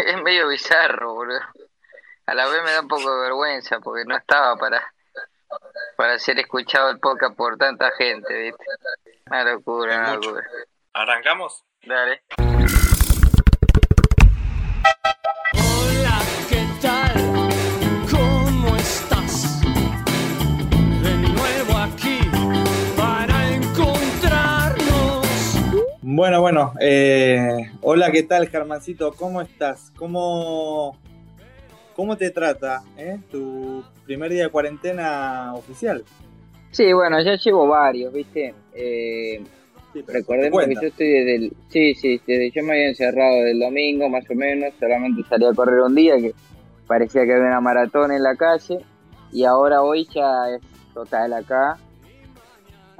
es medio bizarro, boludo. A la vez me da un poco de vergüenza porque no estaba para, para ser escuchado el podcast por tanta gente, ¿viste? Una locura, una locura. ¿Arrancamos? Dale. Bueno, bueno. eh, hola, ¿qué tal, Germancito? ¿Cómo estás? ¿Cómo, cómo te trata eh, tu primer día de cuarentena oficial? Sí, bueno, ya llevo varios, ¿viste? Eh, Sí, recordemos que yo estoy desde el... Sí, sí, desde yo me había encerrado del domingo, más o menos, solamente salí a correr un día, que parecía que había una maratón en la calle, y ahora hoy ya es total acá.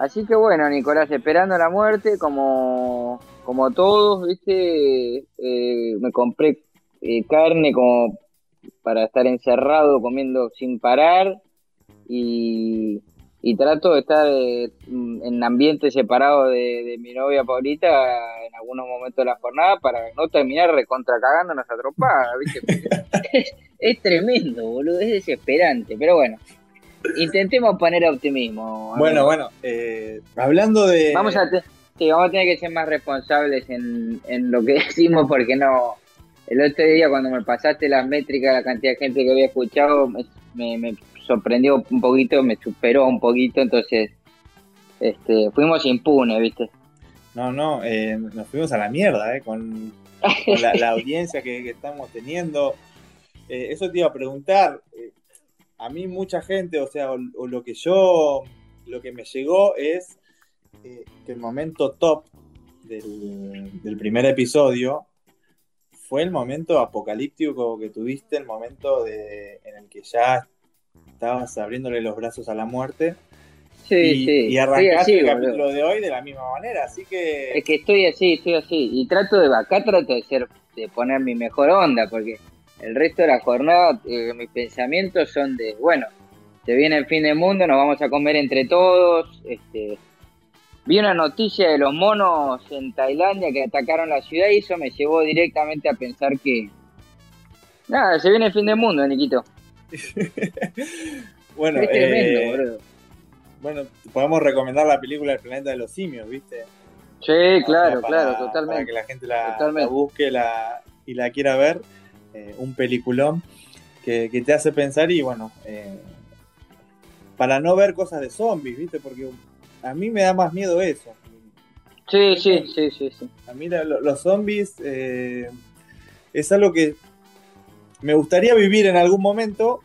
Así que bueno, Nicolás, esperando la muerte, como, como todos, ¿viste? Eh, me compré eh, carne como para estar encerrado comiendo sin parar y, y trato de estar eh, en ambiente separado de, de mi novia Paulita en algunos momentos de la jornada para no terminar recontra cagándonos a tropada, ¿viste? Es, es tremendo, boludo, es desesperante, pero bueno, intentemos poner optimismo. Bueno, bueno. eh, hablando de. Vamos a, sí, vamos a tener que ser más responsables en, en lo que decimos porque no... El otro día cuando me pasaste las métricas, la cantidad de gente que había escuchado, me, me- me sorprendió un poquito, me superó un poquito, entonces este, fuimos impunes, ¿viste? No, no, eh, nos fuimos a la mierda, eh, con, con la, la audiencia que, que estamos teniendo. Eh, eso te iba a preguntar. A mí mucha gente, o sea, o, o lo que yo, lo que me llegó es eh, que el momento top del, del primer episodio fue el momento apocalíptico que tuviste, el momento de, en el que ya estabas abriéndole los brazos a la muerte. Sí, y, sí. y arrancaste así, el boludo. capítulo de hoy de la misma manera, así que... Es que estoy así, estoy así. Y trato de, acá trato de ser, de poner mi mejor onda, porque el resto de la jornada, eh, mis pensamientos son de, bueno, se viene el fin del mundo, nos vamos a comer entre todos. Este, vi una noticia de los monos en Tailandia que atacaron la ciudad y eso me llevó directamente a pensar que, nada, se viene el fin del mundo, Niquito. bueno, es tremendo, eh, boludo. bueno, podemos recomendar la película El planeta de los simios, ¿viste? Sí, claro, Para- claro, Para totalmente. que la gente la, la busque la, y la quiera ver. Eh, un peliculón que, que te hace pensar y bueno, eh, para no ver cosas de zombies, ¿viste? Porque a mí me da más miedo eso. Sí, sí, sí, sí, sí. A mí la- los zombies eh, es algo que me gustaría vivir en algún momento,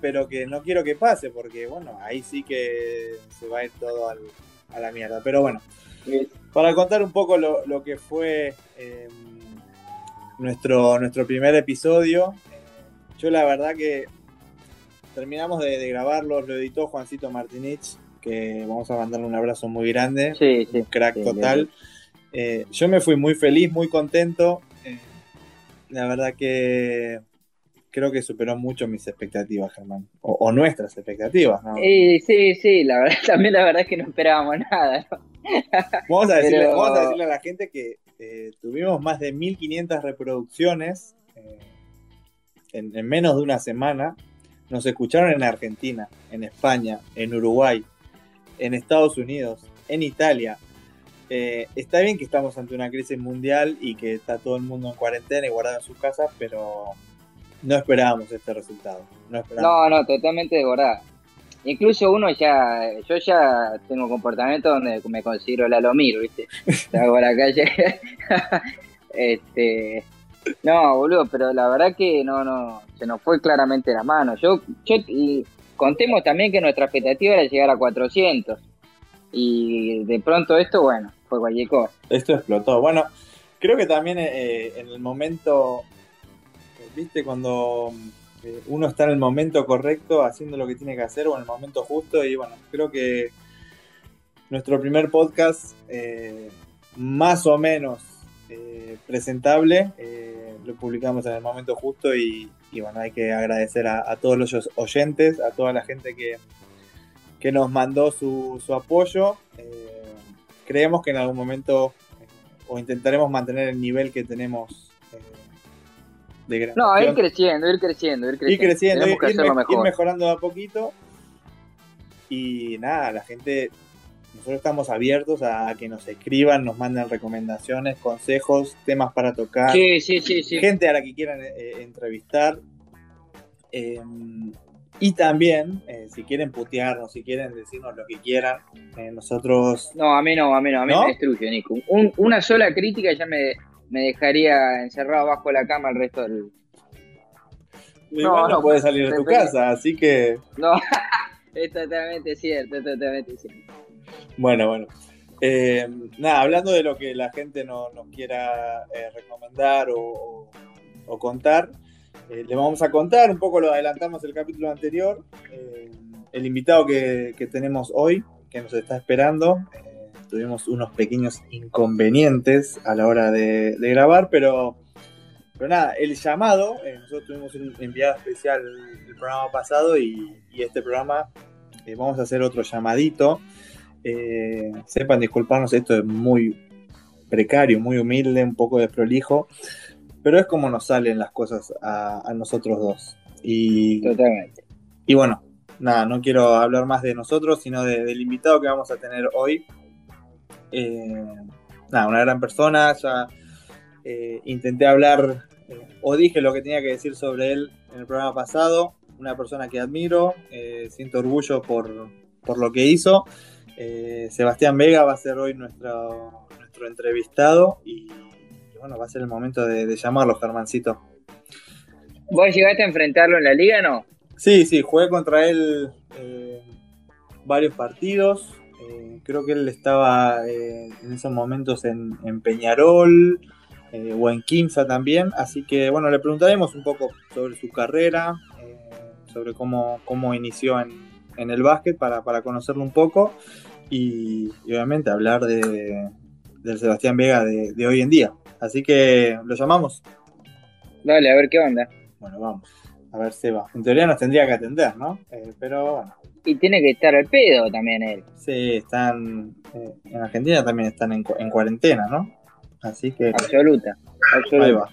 pero que no quiero que pase, porque bueno, ahí sí que se va a ir todo al- a la mierda. Pero bueno, para contar un poco lo, lo que fue eh, nuestro, nuestro primer episodio, yo la verdad que terminamos de, de grabarlo, lo editó Juancito Martinich, que vamos a mandarle un abrazo muy grande Sí, sí. un crack Sí, total. Eh, yo me fui muy feliz, muy contento. Eh, la verdad que creo que superó mucho mis expectativas, Germán. O, o nuestras expectativas, ¿no? Y sí, sí, la verdad, también la verdad es que no esperábamos nada, ¿no? Vamos a decirle, pero- vamos a, decirle a la gente que eh, tuvimos más de 1500 reproducciones eh, en, en menos de una semana. Nos escucharon en Argentina, en España, en Uruguay, en Estados Unidos, en Italia. Eh, está bien que estamos ante una crisis mundial y que está todo el mundo en cuarentena y guardado en sus casas, pero no esperábamos este resultado. No. No, no, totalmente desbordada. Incluso uno ya, yo ya tengo comportamiento donde me considero la Lomir, ¿viste? Salgo a la calle. este, no, boludo, pero la verdad que no, no, se nos fue claramente la mano. Yo, yo, y contemos también que nuestra expectativa era llegar a 400. Y de pronto esto, bueno, fue cualquier cosa. Esto explotó. Bueno, creo que también eh, en el momento, viste, cuando eh, uno está en el momento correcto, haciendo lo que tiene que hacer o en el momento justo, y bueno, creo que nuestro primer podcast, eh, más o menos eh, presentable, lo publicamos en el momento justo y, bueno, hay que agradecer a, a todos los oyentes, a toda la gente que, que nos mandó su, su apoyo. Creemos que en algún momento o intentaremos mantener el nivel que tenemos de No, ir creciendo, ir creciendo, ir creciendo. ir creciendo, ir, ir mejorando a poquito. Y nada, la gente, nosotros estamos abiertos a que nos escriban, nos manden recomendaciones, consejos, temas para tocar, Sí, sí, sí, sí. gente a la que quieran eh, entrevistar. Eh, y también, eh, si quieren putearnos, si quieren decirnos lo que quieran, eh, nosotros No, a mí no, a mí no, a mí ¿No? me destruye, Nico. Un- una sola crítica ya me, me dejaría encerrado bajo la cama el resto del... no, no, puedes salir de tu casa, así que No, es totalmente cierto, es totalmente cierto. Bueno, bueno. Eh, nada, hablando de lo que la gente no- nos quiera eh, recomendar o, contar, eh, le vamos a contar, un poco lo adelantamos el capítulo anterior, eh, el invitado que, que tenemos hoy, que nos está esperando, tuvimos unos pequeños inconvenientes a la hora de, de grabar, pero, pero nada, el llamado, eh, nosotros tuvimos un enviado especial el programa pasado y, y este programa eh, vamos a hacer otro llamadito. Eh, sepan disculparnos, esto es muy precario, muy humilde, un poco desprolijo, pero es como nos salen las cosas a, a nosotros dos. Y, Totalmente. y bueno, nada, no quiero hablar más de nosotros, sino de- del invitado que vamos a tener hoy. Eh, nada, una gran persona, ya eh, intenté hablar eh, o dije lo que tenía que decir sobre él en el programa pasado, una persona que admiro, siento orgullo por, por lo que hizo. Sebastián Vega va a ser hoy nuestro, nuestro entrevistado y, y bueno, va a ser el momento de, de llamarlo, Germancito. ¿Vos llegaste a enfrentarlo en la liga no? Sí, sí, jugué contra él varios partidos. Eh, creo que él estaba eh, en esos momentos en, en Peñarol eh, o en Quimsa también. Así que bueno, le preguntaremos un poco sobre su carrera, eh, sobre cómo, cómo inició en, en el básquet para, para conocerlo un poco y, y obviamente hablar de, del Sebastián Vega de, de hoy en día. Así que lo llamamos. Dale, a ver qué onda. Bueno, vamos. A ver, Seba. En teoría nos tendría que atender, ¿no? Eh, pero bueno. Y tiene que estar al pedo también él. Sí, están. eh, en Argentina también están en, cu- en cuarentena, ¿no? Así que. Absoluta. Ahí Absoluta. va.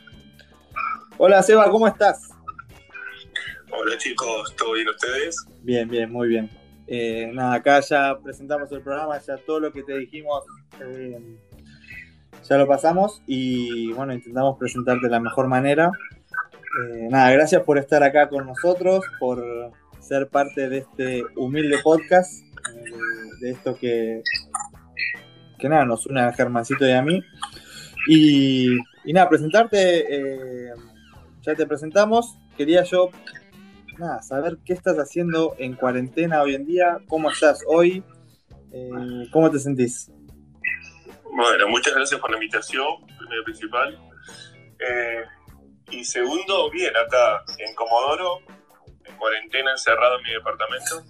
Hola, Seba, ¿cómo estás? Hola chicos, ¿todo bien ustedes? Bien, bien, muy bien. Eh, nada, acá ya presentamos el programa, ya todo lo que te dijimos eh, ya lo pasamos y bueno, intentamos presentarte de la mejor manera. Eh, nada, gracias por estar acá con nosotros, por ser parte de este humilde podcast, eh, de, esto que, que nada, nos une a Germancito y a mí. Y, y nada, presentarte, eh, ya te presentamos, quería yo nada, saber qué estás haciendo en cuarentena hoy en día, cómo estás hoy, eh, cómo te sentís. Bueno, muchas gracias por la invitación, primero principal. Y segundo, bien, acá en Comodoro, cuarentena, encerrado en mi departamento.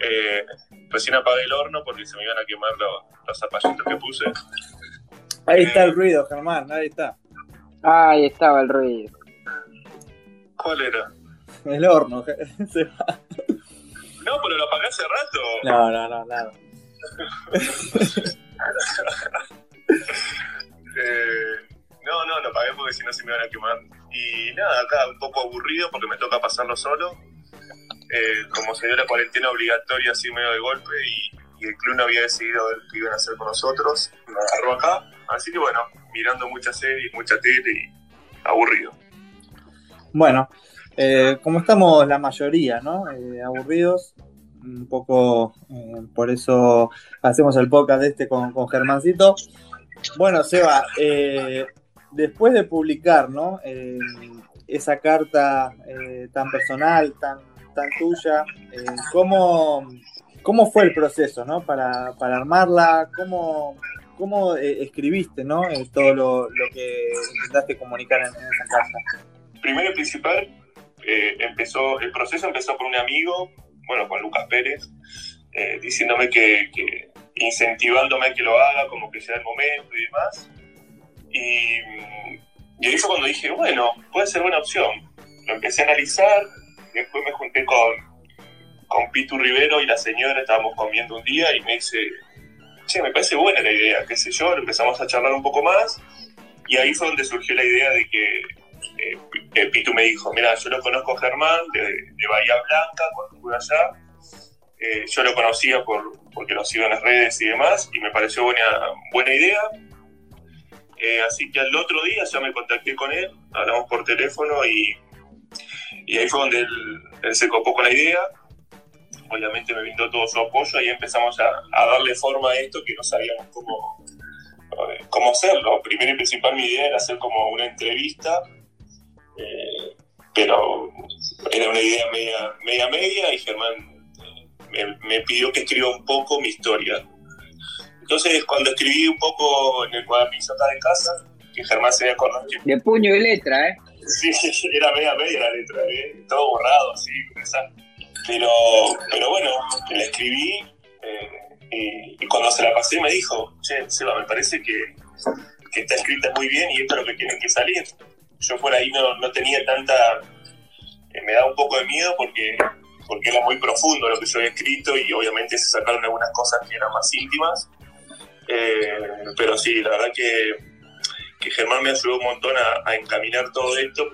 Eh, recién apagué el horno porque se me iban a quemar los, los zapallitos que puse. Ahí está el ruido, Germán, ahí está. Ahí estaba el ruido. ¿Cuál era? El horno. Se va. No, pero lo apagué hace rato. No, no, no, nada. Eh, no, no, lo apagué porque si no se me iban a quemar. Y nada, acá un poco aburrido porque me toca pasarlo solo. Eh, como se dio la cuarentena obligatoria así medio de golpe y, el club no había decidido ver qué iban a hacer con nosotros, me agarró acá. Así que bueno, mirando muchas series, mucha tele y aburrido. Bueno, eh, como estamos la mayoría, ¿no? Eh, aburridos, un poco por eso hacemos el podcast este con, con Germancito. Bueno, Seba, eh, después de publicar, ¿no? Eh, esa carta eh, tan personal, tan, tan tuya, eh, ¿cómo, ¿cómo fue el proceso, ¿no? Para, para armarla, ¿cómo, cómo eh, escribiste, ¿no? Todo lo, lo que intentaste comunicar en, esa carta. Primero y principal, empezó, el proceso empezó por un amigo, bueno, con Lucas Pérez, diciéndome que, que incentivándome a que lo haga, como que sea el momento y demás. Y, ahí fue cuando dije, bueno, puede ser buena opción. Lo empecé a analizar, después me junté con, con Pitu Rivero y la señora, estábamos comiendo un día y me dice, che, me parece buena la idea, qué sé yo, empezamos a charlar un poco más y ahí fue donde surgió la idea de que eh, Pitu me dijo, mira, yo lo conozco a Germán de, de Bahía Blanca, cuando estuve allá. Eh, yo lo conocía por, porque lo sigo en las redes y demás, y me pareció buena, buena idea. Eh, así que al otro día ya me contacté con él, hablamos por teléfono y, ahí fue donde él, se copó con la idea. Obviamente me brindó todo su apoyo y empezamos a, darle forma a esto que no sabíamos cómo, eh, cómo hacerlo. Primero y principal mi idea era hacer como una entrevista, eh, pero era una idea media media, media y Germán me, me pidió que escriba un poco mi historia. Entonces cuando escribí un poco en el cuadernillo acá de casa, que Germán se había acordado que De puño y letra, ¿eh? Sí, era media media la letra, ¿eh? todo borrado, así. Pero, pero bueno, la escribí eh, y, y cuando se la pasé me dijo, che, Seba, me parece que, que está escrita muy bien y esto es lo que tiene que salir. Yo por ahí no, no tenía tanta... eh, me da un poco de miedo porque, porque era muy profundo lo que yo había escrito y obviamente se sacaron algunas cosas que eran más íntimas. Eh, pero sí, la verdad que, que Germán me ayudó un montón a, encaminar todo esto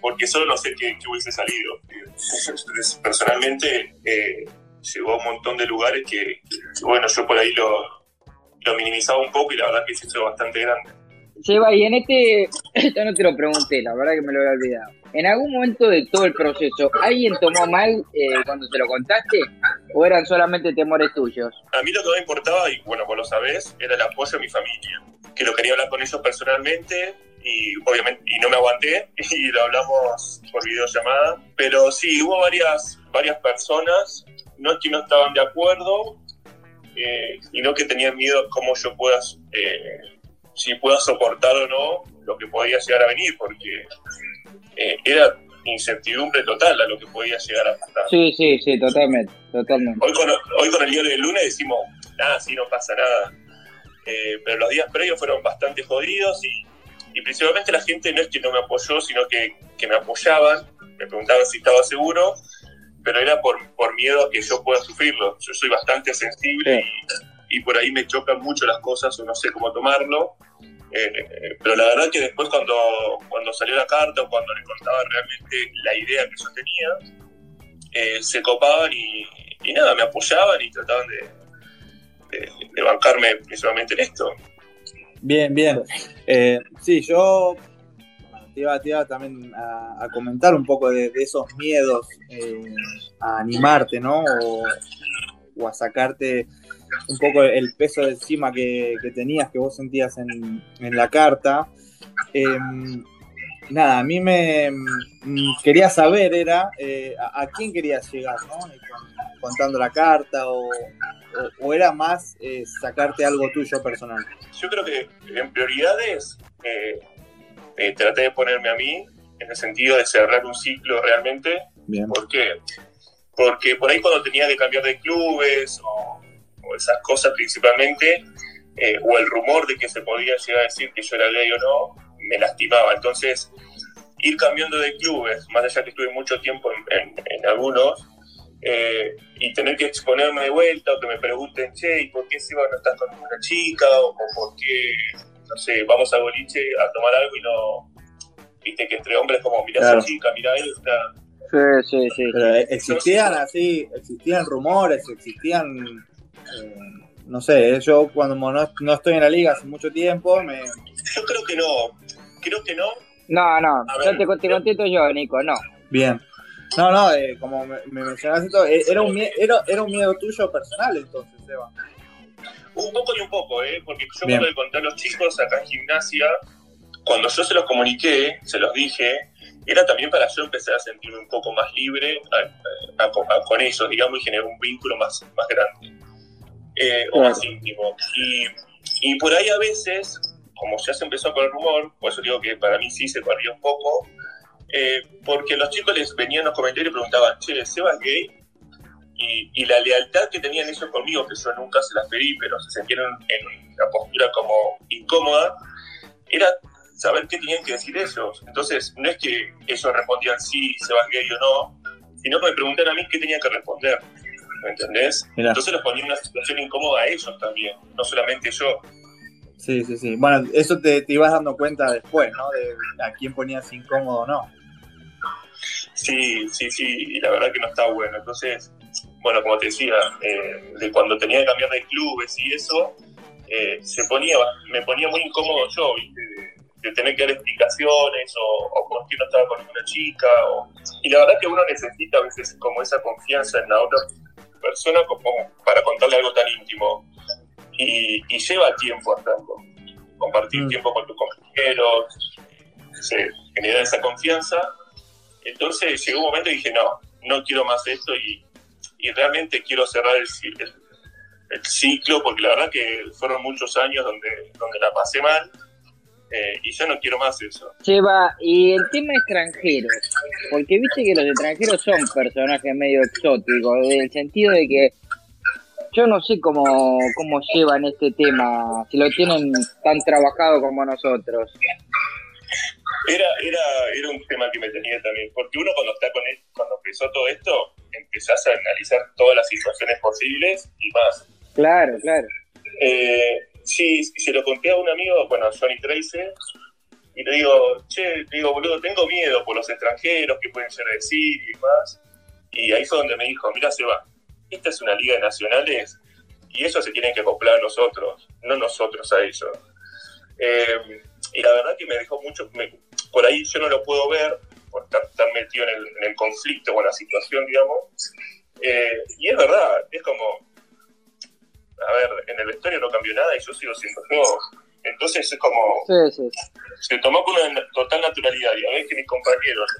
porque, solo no sé qué, hubiese salido. Personalmente eh, llegó a un montón de lugares que, que, bueno, yo por ahí lo, lo minimizaba un poco y la verdad que se hizo bastante grande. Seba, y en este, esto no te lo pregunté, la verdad que me lo había olvidado. En algún momento de todo el proceso, ¿alguien tomó mal eh, cuando se lo contaste? ¿O eran solamente temores tuyos? A mí lo que me importaba, y bueno, vos lo sabés, era el apoyo a mi familia. Que lo quería hablar con ellos personalmente y obviamente y no me aguanté y lo hablamos por videollamada. Pero sí, hubo varias, varias personas, no es que no estaban de acuerdo, eh, sino que tenían miedo cómo yo pueda, eh, si pueda soportar o no lo que podía llegar a venir, porque eh, era incertidumbre total a lo que podía llegar a pasar. Sí, sí, sí, totalmente, totalmente. Hoy con, hoy con el diario del lunes decimos, nada, sí, no pasa nada. Eh, pero los días previos fueron bastante jodidos y, y, principalmente la gente no es que no me apoyó, sino que, que me apoyaban, me preguntaban si estaba seguro, pero era por, por miedo a que yo pueda sufrirlo. Yo soy bastante sensible y, y por ahí me chocan mucho las cosas o no sé cómo tomarlo. Eh, pero la verdad que después cuando, cuando salió la carta o cuando le contaba realmente la idea que yo tenía, eh, se copaban y, nada, me apoyaban y trataban de, de, bancarme principalmente en esto. Bien, bien. Eh, sí, yo te iba, te iba también a, comentar un poco de, esos miedos, eh, a animarte, ¿no? O a sacarte un poco el peso de encima que, que tenías, que vos sentías en, en la carta. Eh, nada, a mí me mm, quería saber, era eh, a, a, quién querías llegar, ¿no? Contando la carta o, o, o era más eh, sacarte algo tuyo personal. Yo creo que en prioridades eh, eh, traté de ponerme a mí en el sentido de cerrar un ciclo realmente. Bien. ¿Por qué? Porque por ahí cuando tenía que cambiar de clubes o o esas cosas principalmente, eh, o el rumor de que se podía llegar a decir que yo era gay o no, me lastimaba. Entonces, ir cambiando de clubes, más allá que estuve mucho tiempo en, en, en algunos, eh, y tener que exponerme de vuelta, o que me pregunten, che, ¿y por qué si no estás con una chica? O, o por qué, no sé, vamos a boliche a tomar algo y no, viste que entre hombres como, mirá claro. esa chica, mirá esta. Sí, sí, sí. Pero existían así, existían rumores, existían eh, no sé, yo cuando no, no, estoy en la liga hace mucho tiempo, me... Yo creo que no, creo que no. No, no, yo te, te contesto yo, Nico, no. Bien. No, no, eh, como me, me mencionaste esto, eh, era un, miedo, era, era un miedo tuyo personal entonces, Eva. Un poco y un poco, ¿eh? porque yo Bien. cuando le conté a los chicos acá en gimnasia, cuando yo se los comuniqué, se los dije, era también para yo empezar a sentirme un poco más libre a, a, a, con ellos, digamos, y generar un vínculo más, más grande eh, o más íntimo. Y, y, por ahí a veces, como ya se empezó con el rumor, por eso digo que para mí sí se perdió un poco, eh, porque los chicos les venían los comentarios y preguntaban, che, ¿Sebas gay? Y, y, la lealtad que tenían ellos conmigo, que yo nunca se las pedí, pero se sentían en una postura como incómoda, era saber qué tenían que decir ellos. Entonces, no es que ellos respondían sí, Sebas gay o no, sino que me preguntaron a mí qué tenía que responder. ¿Me entendés? Mirá. Entonces los ponía en una situación incómoda a ellos también, no solamente yo. Sí, sí, sí. Bueno, eso te, te ibas dando cuenta después, ¿no? De a quién ponías incómodo o no. Sí, sí, sí, y la verdad que no está bueno. Entonces, bueno, como te decía, eh, de cuando tenía que cambiar de clubes y eso, eh, se ponía, me ponía muy incómodo yo, ¿viste? De, de tener que dar explicaciones o, o por qué no estaba con una chica. O, y la verdad que uno necesita a veces como esa confianza en la otra persona como para contarle algo tan íntimo. Y, y lleva tiempo hacerlo. Compartir Mm. tiempo con tus compañeros, se genera esa confianza. Entonces llegó un momento y dije, no, no quiero más esto y, y realmente quiero cerrar el, el- el ciclo porque la verdad que fueron muchos años donde, donde la pasé mal eh, y yo no quiero más eso. Lleva, y el tema extranjeros, porque viste que los extranjeros son personajes medio exóticos, en el sentido de que yo no sé cómo, cómo llevan este tema, si lo tienen tan trabajado como nosotros. Era, era, era un tema que me tenía también, porque uno cuando está con él, cuando empezó todo esto, empezás a analizar todas las situaciones posibles y más. Claro, claro. Eh, sí, se lo conté a un amigo, bueno, a Johnny Tracer, y le digo, che, le digo, boludo, tengo miedo por los extranjeros, que pueden ser decir y más. Y ahí fue donde me dijo, mira, Seba, esta es una liga de nacionales y eso se tienen que acoplar a nosotros, no nosotros a ellos. Eh, y la verdad que me dejó mucho, por ahí yo no lo puedo ver, por estar metido en el, en el conflicto o en la situación, digamos. Eh, y es verdad, es como, a ver, en el vestuario no cambió nada y yo sigo siendo yo. Entonces es como, Sí, sí. se tomó con una total naturalidad y a veces que mis compañeros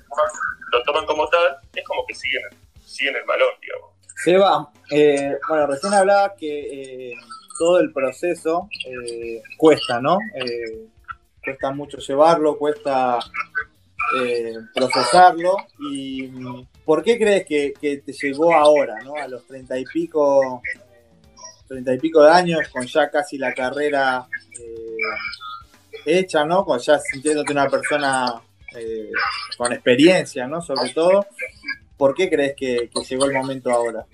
lo toman, como tal, es como que siguen, siguen el balón, digamos. Seba, eh, bueno, recién hablaba que eh, todo el proceso eh, cuesta, ¿no? Eh, cuesta mucho llevarlo, cuesta eh, procesarlo. ¿Y por qué crees que, que te llegó ahora, ¿no? A los treinta y pico, treinta y pico de años, con ya casi la carrera eh, hecha, ¿no? Con ya sintiéndote una persona eh, con experiencia, ¿no? Sobre todo. ¿Por qué crees que, llegó el momento ahora?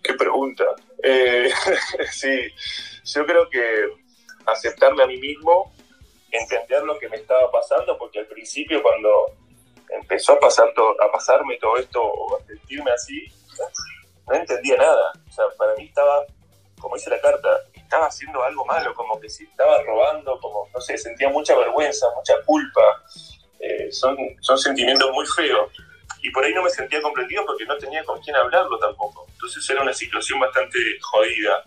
Qué pregunta. Eh, sí, yo creo que aceptarme a mí mismo, entender lo que me estaba pasando, porque al principio cuando empezó a pasar todo, a pasarme todo esto o a sentirme así, no entendía nada. O sea, para mí estaba, como dice la carta, estaba haciendo algo malo, como que si estaba robando, como, no sé, sentía mucha vergüenza, mucha culpa. Eh, son, son sentimientos muy feos. Y por ahí no me sentía comprendido porque no tenía con quién hablarlo tampoco. Entonces era una situación bastante jodida.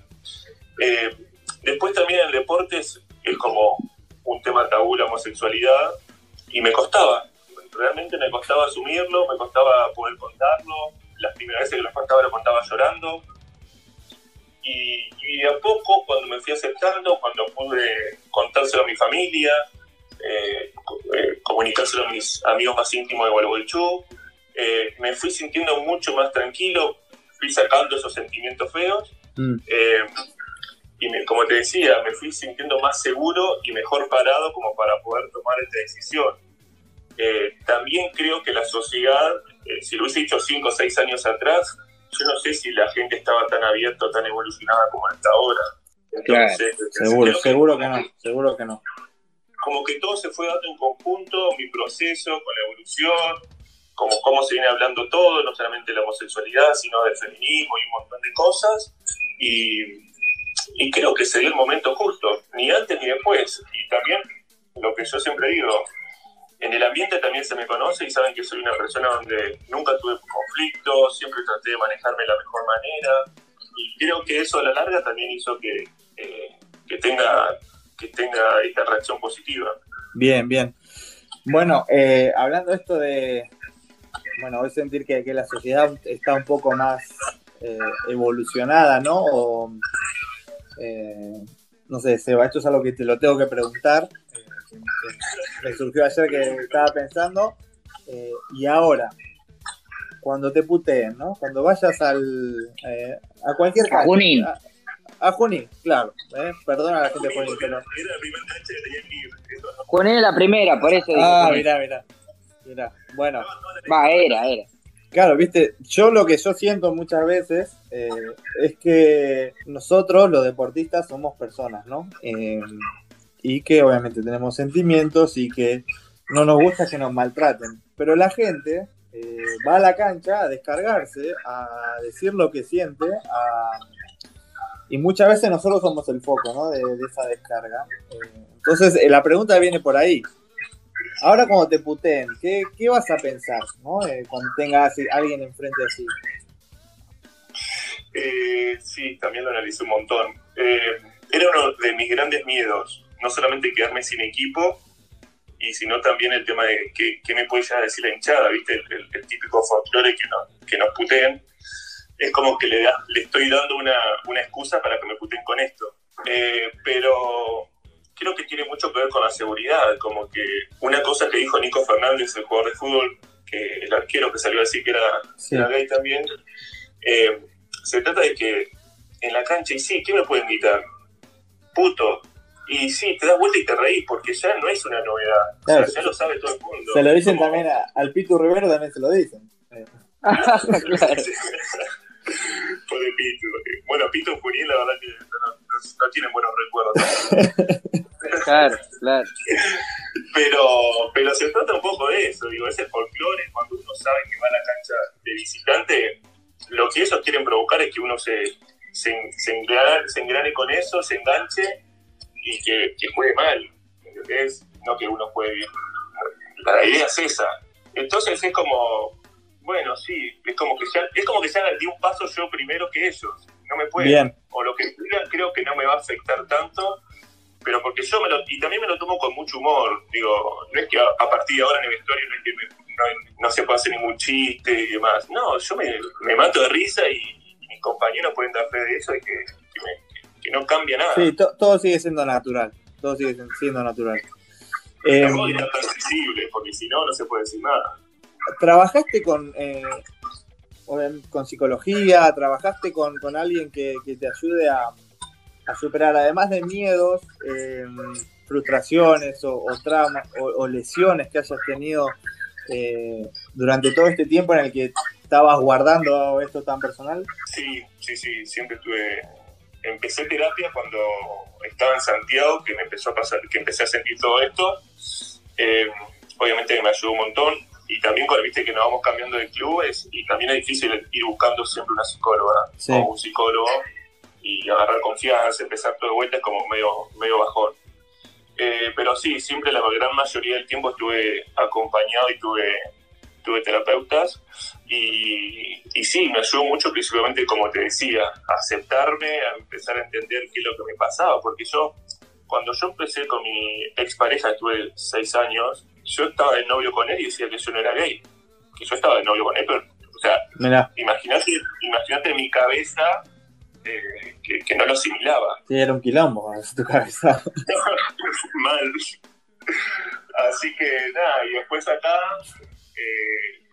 Eh, después también en deportes es como un tema tabú la homosexualidad y me costaba, realmente me costaba asumirlo, me costaba poder contarlo. Las primeras veces que lo contaba lo contaba llorando. Y, y de a poco, cuando me fui aceptando, cuando pude contárselo a mi familia, eh, eh, comunicárselo a mis amigos más íntimos de Gualeguaychú, eh, me fui sintiendo mucho más tranquilo, fui sacando esos sentimientos feos Mm. eh, y me- como te decía, me fui sintiendo más seguro y mejor parado como para poder tomar esta decisión. Eh, también creo que la sociedad, eh, si lo hubiese dicho cinco o seis años atrás, yo no sé si la gente estaba tan abierta tan evolucionada como está ahora. Entonces, Seguro, creo que- seguro que no, seguro que no. como que todo se fue dando en conjunto, mi proceso con la evolución, como cómo se viene hablando todo, no solamente de la homosexualidad, sino del feminismo y un montón de cosas. Y, y creo que se dio el momento justo, ni antes ni después. Y también lo que yo siempre digo, en el ambiente también se me conoce y saben que soy una persona donde nunca tuve conflictos, siempre traté de manejarme de la mejor manera. Y creo que eso a la larga también hizo que, eh, que tenga que tenga esta reacción positiva. Bien, bien. Bueno, eh, hablando esto de, bueno, voy a sentir que, que la sociedad está un poco más eh, evolucionada, ¿no? Eh, no sé, Seba, esto es algo que te lo tengo que preguntar. Eh, me surgió ayer que estaba pensando. eh, y ahora, cuando te puteen, ¿no? Cuando vayas al, eh, a cualquier A Junín. A, a Junín, claro. ¿eh? Perdona a la gente de Junín, pero... Junín es la primera, por eso Ah, mirá, mirá. Mirá, bueno. Va, era, era. Claro, viste, yo lo que yo siento muchas veces eh, es que nosotros, los deportistas, somos personas, ¿no? Eh, y que obviamente tenemos sentimientos y que no nos gusta que nos maltraten. Pero la gente eh, va a la cancha a descargarse, a decir lo que siente, y muchas veces nosotros somos el foco, ¿no? De, esa descarga. Eh, entonces, eh, la pregunta viene por ahí. Ahora cuando te puteen, ¿qué, qué vas a pensar, ¿no? Cuando tengas a alguien enfrente así. Sí, también lo analicé un montón. Era uno de mis grandes miedos, no solamente quedarme sin equipo, y sino también el tema de qué, qué me puede llegar a decir la hinchada, ¿viste? El, el- el típico folclore que, no- que nos puteen. Es como que le, da- le estoy dando una, una excusa para que me puteen con esto. Eh, pero creo que tiene mucho que ver con la seguridad, como que una cosa que dijo Nico Fernández, el jugador de fútbol, que el arquero que salió a decir que era, Sí. era gay también, eh, se trata de que en la cancha, y sí, ¿qué me pueden gritar? Puto. Y sí, te das vuelta y te reís, porque ya no es una novedad. O sea, Claro. ya lo sabe todo el mundo. Se lo dicen también a- al Pitu Rivero, también se lo dicen. Claro. Pobre Pitu. Bueno, Pitu Juniel, la verdad que no, no- no tienen buenos recuerdos. Claro, claro. Pero, pero se trata un poco de eso, digo, es el folclore, cuando uno sabe que va a la cancha de visitante, lo que ellos quieren provocar es que uno se, se, se, engrane, se engrane con eso, se enganche y que, que juegue mal, ¿entendés? No que uno juegue bien. La idea es esa. Entonces es como, bueno, sí, es como que ya, es como que ya di un paso yo primero que ellos, no me pueden Bien, o lo que digan creo que no me va a afectar tanto, pero porque yo me lo, y también me lo tomo con mucho humor, digo, no es que a, a partir de ahora en el vestuario no, es que me- no, no se puede hacer ningún chiste y demás, no, yo me, me mato de risa y, y mis compañeros pueden dar fe de eso y que, que, me- que no cambia nada. sí, to- todo sigue siendo natural. Todo sigue siendo natural. Eh, sensible, porque si no, no se puede decir nada. ¿Trabajaste con, eh, con psicología? ¿Trabajaste con, con alguien que, que te ayude a, a superar, además de miedos, eh, frustraciones o, o traumas o, o lesiones que hayas tenido eh, durante todo este tiempo en el que estabas guardando esto tan personal? Sí, sí, sí, siempre tuve. Empecé terapia cuando estaba en Santiago, que me empezó a pasar, que empecé a sentir todo esto. Eh, obviamente me ayudó un montón. Y también cuando viste que nos vamos cambiando de clubes, y también es difícil ir buscando siempre una psicóloga Sí. o un psicólogo y agarrar confianza, empezar todo de vuelta es como medio, medio bajón. Eh, pero sí, siempre la gran mayoría del tiempo estuve acompañado y tuve, tuve terapeutas. Y, y sí, me ayudó mucho, principalmente, como te decía, a aceptarme, a empezar a entender qué es lo que me pasaba. Porque yo, cuando yo empecé con mi expareja, estuve seis años, yo estaba de novio con él y decía que yo no era gay. Que yo estaba de novio con él, pero, o sea, imagínate, imagínate mi cabeza eh, que, que no lo asimilaba. sí, era un quilombo tu cabeza. Mal. Así que nada, y después acá, eh,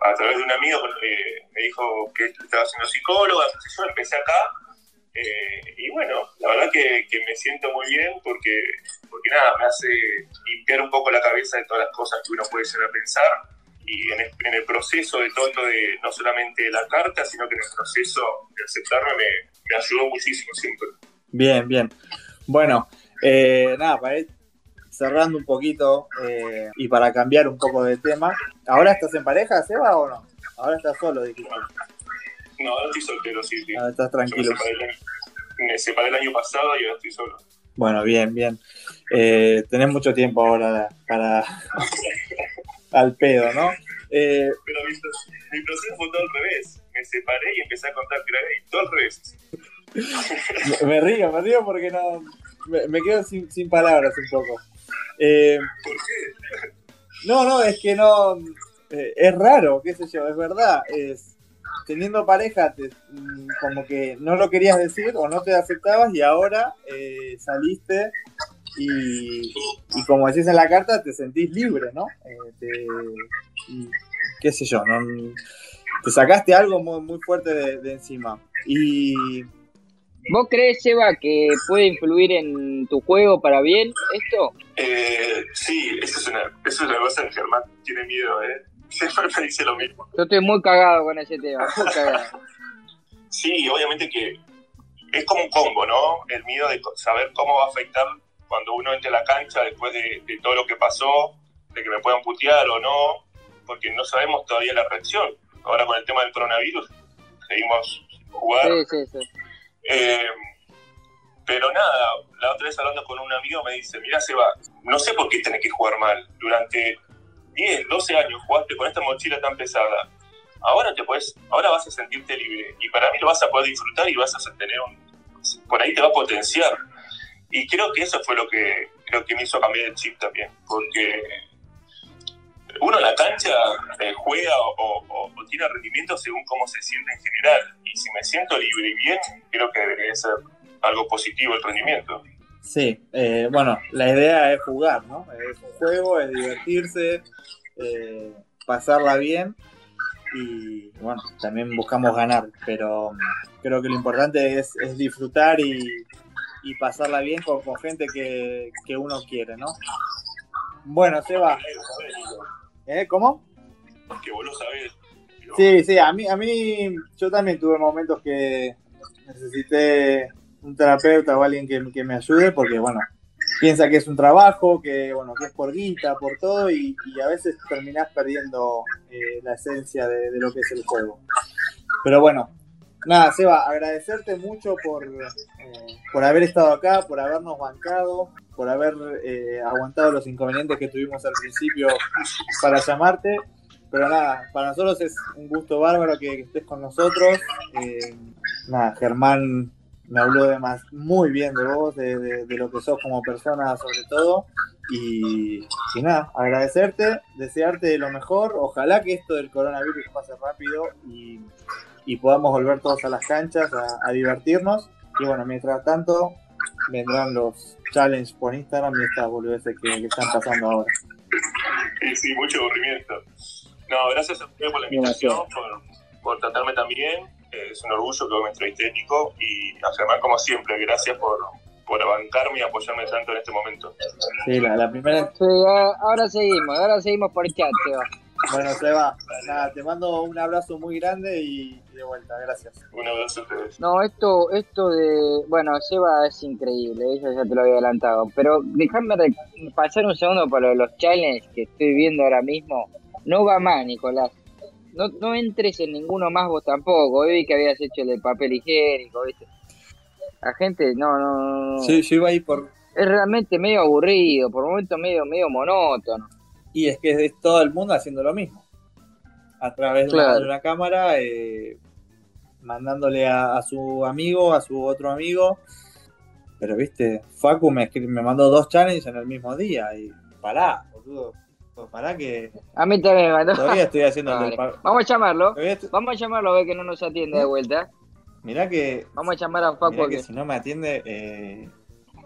a través de un amigo eh, me dijo que estaba siendo psicóloga, sé yo empecé acá. eh, y bueno, la verdad que, que me siento muy bien porque, porque nada, me hace limpiar un poco la cabeza de todas las cosas que uno puede llegar a pensar. Y en el, en el proceso de todo esto de no solamente la carta, sino que en el proceso de aceptarme me, me ayudó muchísimo siempre. Bien, bien. Bueno, eh, nada, para ir cerrando un poquito eh, y para cambiar un poco de tema. ¿Ahora estás en pareja, Seba, o no? Ahora estás solo, dijiste. No, ahora estoy soltero, sí, sí. Ahora estás me tranquilo. separé, el año, me separé el año pasado y ahora estoy solo. Bueno, bien, bien. Eh, tenés mucho tiempo ahora para... al pedo, ¿no? Eh, Pero mi, mi proceso fue todo al revés. Me separé y empecé a contar que era gay. Todo al revés. me- me río, me río porque no... Me, me quedo sin, sin palabras un poco. Eh, ¿Por qué? No, no, es que no. eh, es raro, qué sé yo, es verdad. Es, teniendo pareja, te- mm, como que no lo querías decir o no te aceptabas y ahora eh, saliste y, y como decís en la carta, te sentís libre, ¿no? Eh, te- y qué sé yo, te sacaste algo muy, fuerte de encima. Y ¿Vos crees, Seba, que puede influir en tu juego para bien esto? Eh, sí, eso es, una, eso es una cosa que Germán tiene miedo, ¿eh? siempre me dice lo mismo. Yo estoy muy cagado con ese tema, muy cagado. Sí, obviamente que es como un combo, ¿no? El miedo de saber cómo va a afectar cuando uno entre a la cancha después de, de todo lo que pasó, de que me puedan putear o no, porque no sabemos todavía la reacción. Ahora con el tema del coronavirus, seguimos jugar. Sí, sí, sí. Eh, pero nada, la otra vez hablando con un amigo me dice, mira Seba, no sé por qué tenés que jugar mal. Durante 10, 12 años jugaste con esta mochila tan pesada. Ahora te puedes, ahora vas a sentirte libre. Y para mí lo vas a poder disfrutar y vas a tener un. Por ahí te va a potenciar. Y creo que eso fue lo que creo que me hizo cambiar el chip también. Porque uno en la cancha eh, juega o, tiene rendimiento según cómo se siente en general. Y si me siento libre y bien, creo que debería ser algo positivo el rendimiento. Sí, eh, bueno, la idea es jugar, ¿no? Es un juego, es divertirse, eh, pasarla bien y bueno, también buscamos ganar, pero mm, creo que lo importante es, disfrutar y, pasarla bien con, gente que, que uno quiere, ¿no? Bueno, Seba, ¿eh? ¿Cómo? Porque vos lo sabés. pero- Sí, sí, a mí, a mí yo también tuve momentos que necesité un terapeuta o alguien que, que me ayude porque, bueno, piensa que es un trabajo, que, bueno, que es por guita, por todo y, y a veces terminás perdiendo eh, la esencia de, de lo que es el juego. Pero bueno, nada, Seba, agradecerte mucho por, eh, por haber estado acá, por habernos bancado, por haber eh, aguantado los inconvenientes que tuvimos al principio para llamarte. Pero nada, para nosotros es un gusto bárbaro que, estés con nosotros. Eh, nada, Germán me habló de más, muy bien de vos, de, de- de lo que sos como persona sobre todo. Y, y nada, agradecerte, desearte lo mejor. Ojalá que esto del coronavirus pase rápido y, y podamos volver todos a las canchas a, a divertirnos. Y bueno, mientras tanto, vendrán los challenges por Instagram y estas boludeces que, que están pasando ahora. Sí, sí, mucho aburrimiento. No, gracias a ustedes por la invitación, por, por tratarme también. Eh, es un orgullo que vos me entrevisté, Nico. Y a Germán, como siempre, gracias por, por bancarme y apoyarme tanto en este momento. Sí, la, la primera Sí, ahora seguimos, ahora seguimos por chat, Seba. Bueno, Seba, nada, te mando un abrazo muy grande y, y de vuelta, gracias. Un abrazo a ustedes. No, esto, esto de. Bueno, Seba es increíble, eso ya te lo había adelantado. Pero déjame re- pasar un segundo para los challenges que estoy viendo ahora mismo. No va más, Nicolás. No, no entres en ninguno más vos tampoco. Hoy vi que habías hecho el de papel higiénico, ¿viste? La gente, no, no, no. no. Sí, yo iba ahí por... Es realmente medio aburrido, por momentos medio, medio monótono. Y es que es todo el mundo haciendo lo mismo. A través de, una, Claro. de una cámara, eh, mandándole a, a su amigo, a su otro amigo. Pero, viste, Facu me, escri- me mandó dos challenges en el mismo día. Y pará, boludo. Pará que A mí también mandó. todavía estoy haciendo Vale. Vamos a llamarlo. estoy- Vamos a llamarlo a ver que no nos atiende de vuelta. Mirá que, Vamos a llamar a Facu mirá que que si no me atiende, eh,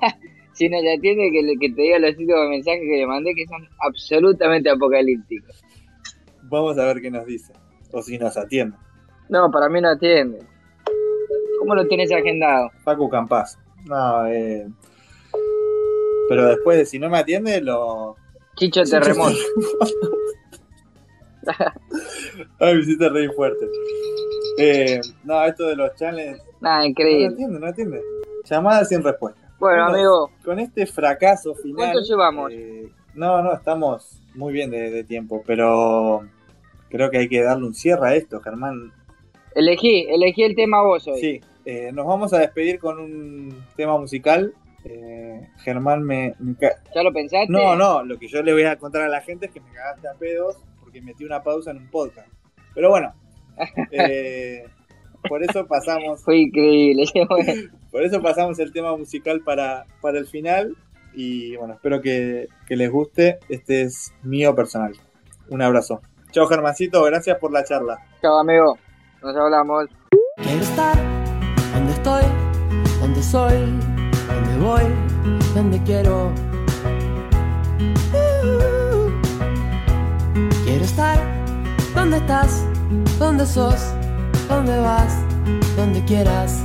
si no te atiende que, te diga los últimos mensajes que le mandé que son absolutamente apocalípticos. vamos a ver qué nos dice. O si nos atiende. No, para mí no atiende. ¿Cómo lo tienes agendado? Facu Campas. No, eh, pero después de si no me atiende, lo. Chicho Terremoto. Ay, me hiciste reír fuerte. Eh, no, esto de los challenges. Nada, No increíble. atiende, no atiende. Llamada sin respuesta. Bueno, amigo, Con este fracaso final. ¿cuánto llevamos? eh, no, no, estamos muy bien de, de tiempo, pero creo que hay que darle un cierre a esto, Germán. Elegí, elegí el tema vos hoy. Sí, eh, nos vamos a despedir con un tema musical. Eh, Germán me, me ¿Ya lo pensaste? No, no, lo que yo le voy a contar a la gente es que me cagaste a pedos porque metí una pausa en un podcast. Pero bueno, eh, por eso pasamos, Fue increíble. por eso pasamos el tema musical para, para el final. Y bueno, espero que, que les guste. Este es mío personal. Un abrazo. Chao Germancito, gracias por la charla. Chao, amigo. Nos hablamos. Quiero estar donde estoy, donde soy, donde voy, donde quiero. Quiero estar donde estás, donde sos, donde vas, donde quieras.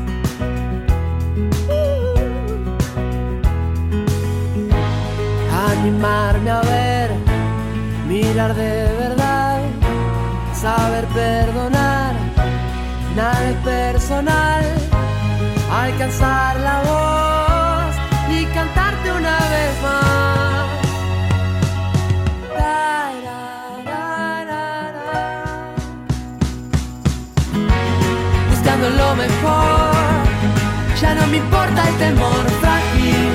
Animarme a ver, mirar de verdad saber perdonar, nada es personal. Alcanzar la voz y cantarte lo mejor, ya no me importa el temor frágil.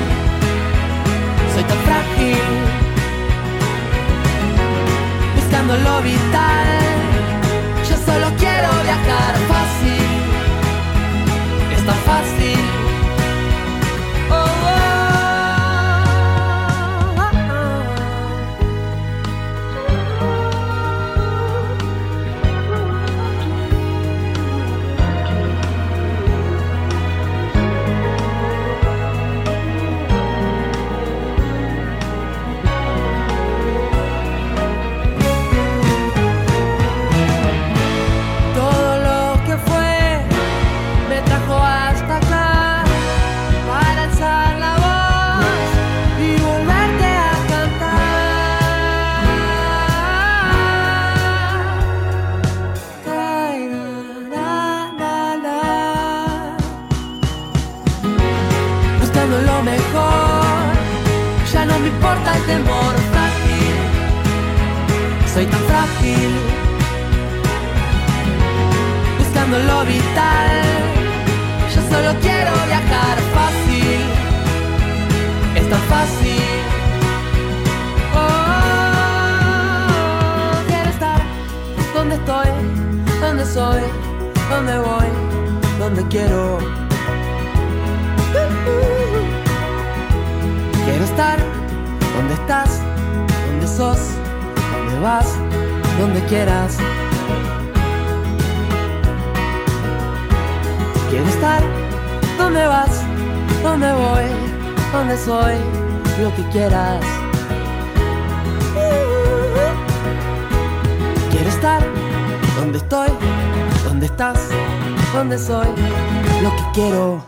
Soy tan frágil buscando lo vital. Yo solo quiero viajar fácil, es tan fácil. Temor frágil. Soy tan frágil buscando lo vital. Yo solo quiero viajar fácil, es tan fácil. Oh, quiero estar donde estoy, donde soy, donde voy, donde quiero. Quiero estar estás, donde sos, donde vas, donde quieras. Quiero estar donde vas, donde voy, donde soy, lo que quieras. Quiero estar donde estoy, donde estás, donde soy, lo que quiero.